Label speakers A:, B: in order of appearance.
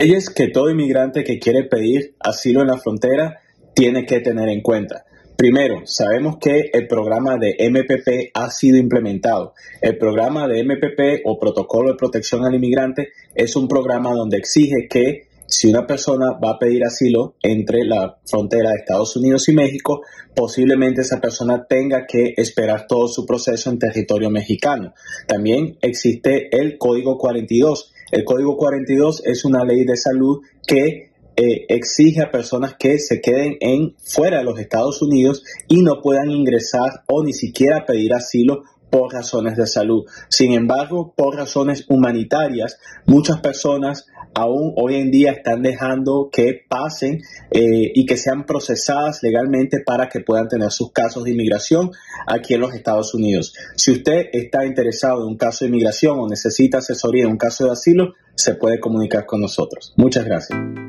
A: leyes que todo inmigrante que quiere pedir asilo en la frontera tiene que tener en cuenta. Primero, sabemos que el programa de MPP ha sido implementado. El programa de MPP o Protocolo de Protección al Inmigrante es un programa donde exige que si una persona va a pedir asilo entre la frontera de Estados Unidos y México, posiblemente esa persona tenga que esperar todo su proceso en territorio mexicano. También existe el Código 42. El Código 42 es una ley de salud que eh, exige a personas que se queden en fuera de los Estados Unidos y no puedan ingresar o ni siquiera pedir asilo por razones de salud. Sin embargo, por razones humanitarias, muchas personas aún hoy en día están dejando que pasen eh, y que sean procesadas legalmente para que puedan tener sus casos de inmigración aquí en los Estados Unidos. Si usted está interesado en un caso de inmigración o necesita asesoría en un caso de asilo, se puede comunicar con nosotros. Muchas gracias.